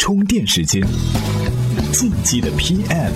充电时间，进击的 PM，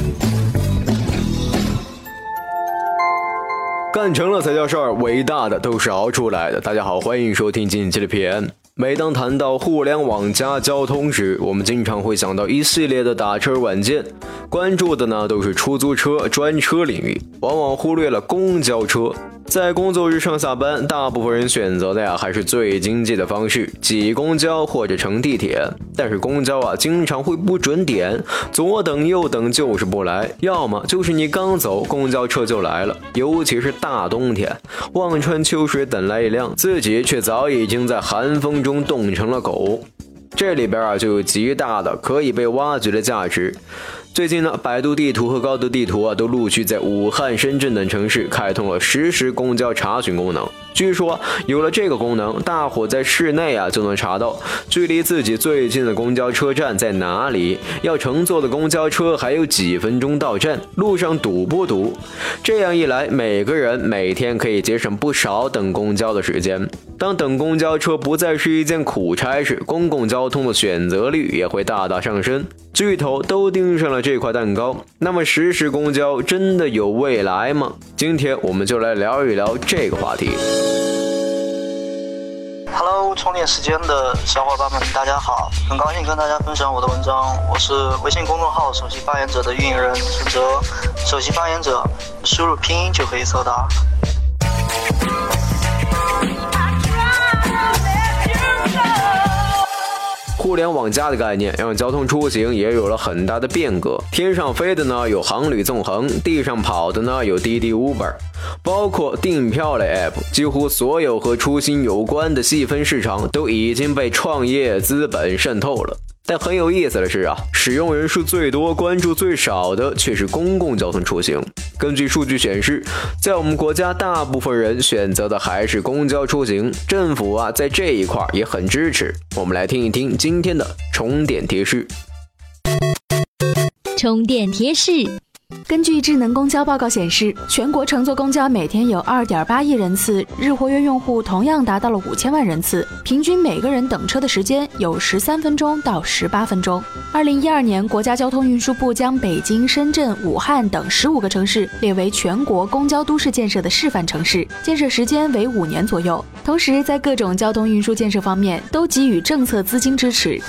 干成了才叫事儿，伟大的都是熬出来的。大家好，欢迎收听进击的 PM。每当谈到互联网加交通时，我们经常会想到一系列的打车软件，关注的呢都是出租车、专车领域，往往忽略了公交车。在工作日上下班，大部分人选择的呀还是最经济的方式，挤公交或者乘地铁。但是公交啊，经常会不准点，左等右等就是不来，要么就是你刚走，公交车就来了。尤其是大冬天，望穿秋水等来一辆，自己却早已经在寒风中冻成了狗。这里边啊，就有极大的可以被挖掘的价值。最近呢，百度地图和高德地图啊，都陆续在武汉、深圳等城市开通了实时公交查询功能。据说有了这个功能，大伙在室内啊就能查到距离自己最近的公交车站在哪里，要乘坐的公交车还有几分钟到站，路上堵不堵？这样一来，每个人每天可以节省不少等公交的时间。当等公交车不再是一件苦差事，公共交通的选择率也会大大上升。巨头都盯上了这块蛋糕，那么实时公交真的有未来吗？今天我们就来聊一聊这个话题。Hello，充电时间的小伙伴们，大家好，很高兴跟大家分享我的文章。我是微信公众号首席发言者的运营人陈哲，首席发言者，输入拼音就可以搜到。互联网加的概念让交通出行也有了很大的变革。天上飞的呢有航旅纵横，地上跑的呢有滴滴 Uber，包括订票类 App，几乎所有和出行有关的细分市场都已经被创业资本渗透了。但很有意思的是啊，使用人数最多、关注最少的却是公共交通出行。根据数据显示，在我们国家，大部分人选择的还是公交出行。政府啊，在这一块也很支持。我们来听一听今天的充电贴士。充电贴士。根据智能公交报告显示，全国乘坐公交每天有二点八亿人次，日活跃用户同样达到了五千万人次，平均每个人等车的时间有十三分钟到十八分钟。二零一二年，国家交通运输部将北京、深圳、武汉等十五个城市列为全国公交都市建设的示范城市，建设时间为五年左右。同时，在各种交通运输建设方面都给予政策资金支持。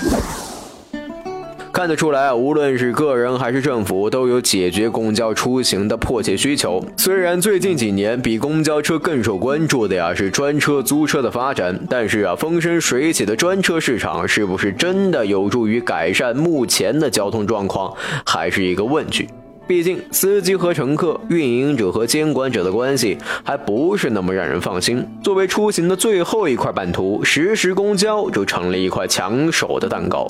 看得出来啊，无论是个人还是政府，都有解决公交出行的迫切需求。虽然最近几年比公交车更受关注的呀是专车、租车的发展，但是啊，风生水起的专车市场是不是真的有助于改善目前的交通状况，还是一个问句。毕竟，司机和乘客、运营者和监管者的关系还不是那么让人放心。作为出行的最后一块版图，实时公交就成了一块抢手的蛋糕。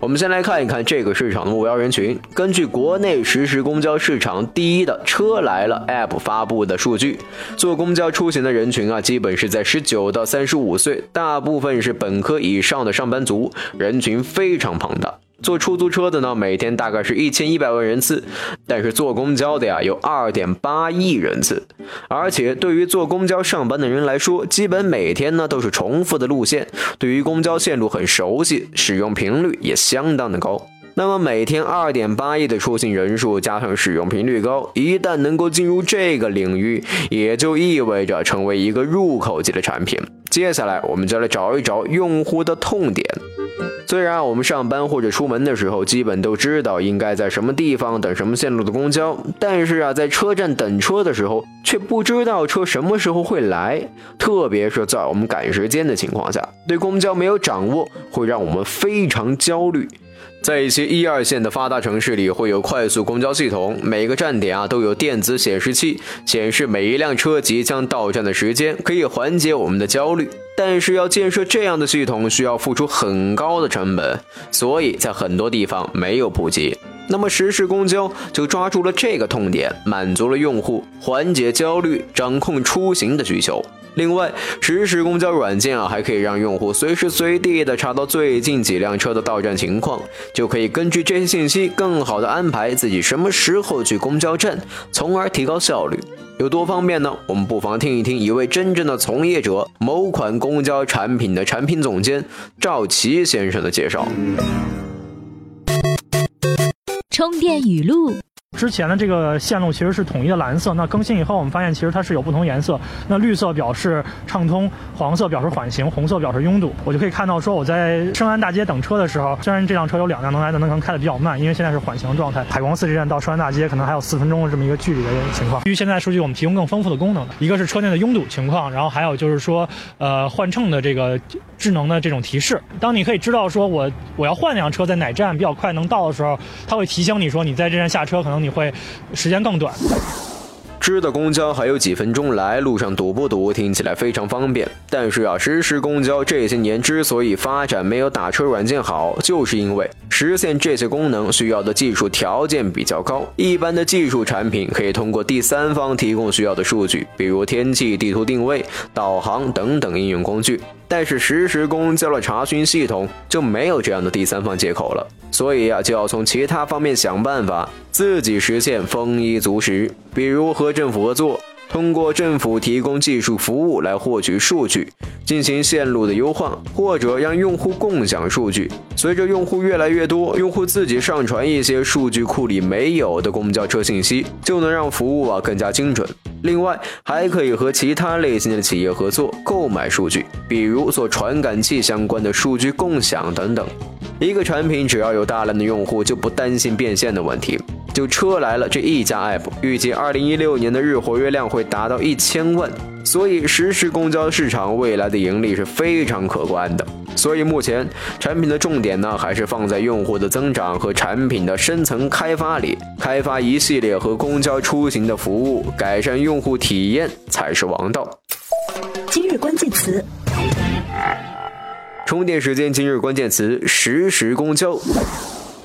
我们先来看一看这个市场的目标人群。根据国内实时公交市场第一的车来了 App 发布的数据，坐公交出行的人群啊，基本是在十九到三十五岁，大部分是本科以上的上班族，人群非常庞大。坐出租车的呢，每天大概是一千一百万人次，但是坐公交的呀，有二点八亿人次。而且对于坐公交上班的人来说，基本每天呢都是重复的路线，对于公交线路很熟悉，使用频率也相当的高。那么每天二点八亿的出行人数，加上使用频率高，一旦能够进入这个领域，也就意味着成为一个入口级的产品。接下来，我们就来找一找用户的痛点。虽然我们上班或者出门的时候，基本都知道应该在什么地方等什么线路的公交，但是啊，在车站等车的时候，却不知道车什么时候会来。特别是在我们赶时间的情况下，对公交没有掌握，会让我们非常焦虑。在一些一二线的发达城市里，会有快速公交系统，每个站点啊都有电子显示器，显示每一辆车即将到站的时间，可以缓解我们的焦虑。但是要建设这样的系统，需要付出很高的成本，所以在很多地方没有普及。那么实时公交就抓住了这个痛点，满足了用户缓解焦虑、掌控出行的需求。另外，实时公交软件啊，还可以让用户随时随地的查到最近几辆车的到站情况，就可以根据这些信息，更好的安排自己什么时候去公交站，从而提高效率。有多方便呢？我们不妨听一听一位真正的从业者——某款公交产品的产品总监赵琦先生的介绍。充电语录。之前的这个线路其实是统一的蓝色，那更新以后我们发现其实它是有不同颜色。那绿色表示畅通，黄色表示缓行，红色表示拥堵。我就可以看到说我在圣安大街等车的时候，虽然这辆车有两辆能来的，能开的比较慢，因为现在是缓行状态。海光寺这站到圣安大街可能还有四分钟的这么一个距离的情况。基于现在数据，我们提供更丰富的功能，一个是车内的拥堵情况，然后还有就是说呃换乘的这个智能的这种提示。当你可以知道说我我要换辆车在哪站比较快能到的时候，它会提醒你说你在这站下车，可能你会。时间更短。知道公交还有几分钟来，路上堵不堵？听起来非常方便。但是啊，实时公交这些年之所以发展没有打车软件好，就是因为实现这些功能需要的技术条件比较高。一般的技术产品可以通过第三方提供需要的数据，比如天气、地图定位、导航等等应用工具。但是实时公交的查询系统就没有这样的第三方接口了，所以啊，就要从其他方面想办法，自己实现丰衣足食。比如和政府合作，通过政府提供技术服务来获取数据，进行线路的优化，或者让用户共享数据。随着用户越来越多，用户自己上传一些数据库里没有的公交车信息，就能让服务啊更加精准。另外，还可以和其他类型的企业合作购买数据，比如做传感器相关的数据共享等等。一个产品只要有大量的用户，就不担心变现的问题。就车来了这一家 app，预计二零一六年的日活跃量会达到一千万，所以实时公交市场未来的盈利是非常可观的。所以目前产品的重点呢，还是放在用户的增长和产品的深层开发里，开发一系列和公交出行的服务，改善用户体验才是王道。今日关键词：充电时间。今日关键词：实时公交。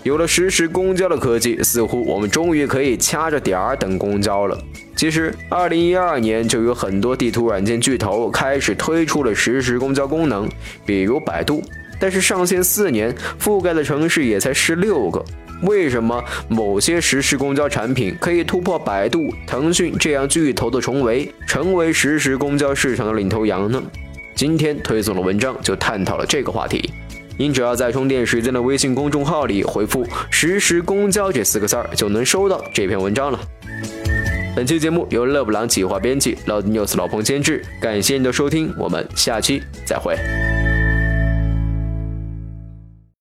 有了实时公交的科技，似乎我们终于可以掐着点儿等公交了。其实，二零一二年就有很多地图软件巨头开始推出了实时公交功能，比如百度。但是上线四年，覆盖的城市也才十六个。为什么某些实时公交产品可以突破百度、腾讯这样巨头的重围，成为实时公交市场的领头羊呢？今天推送的文章就探讨了这个话题。您只要在充电时间的微信公众号里回复“实时公交”这四个字儿，就能收到这篇文章了。本期节目由勒布朗企划编辑，老 news 老彭监制，感谢您的收听，我们下期再会。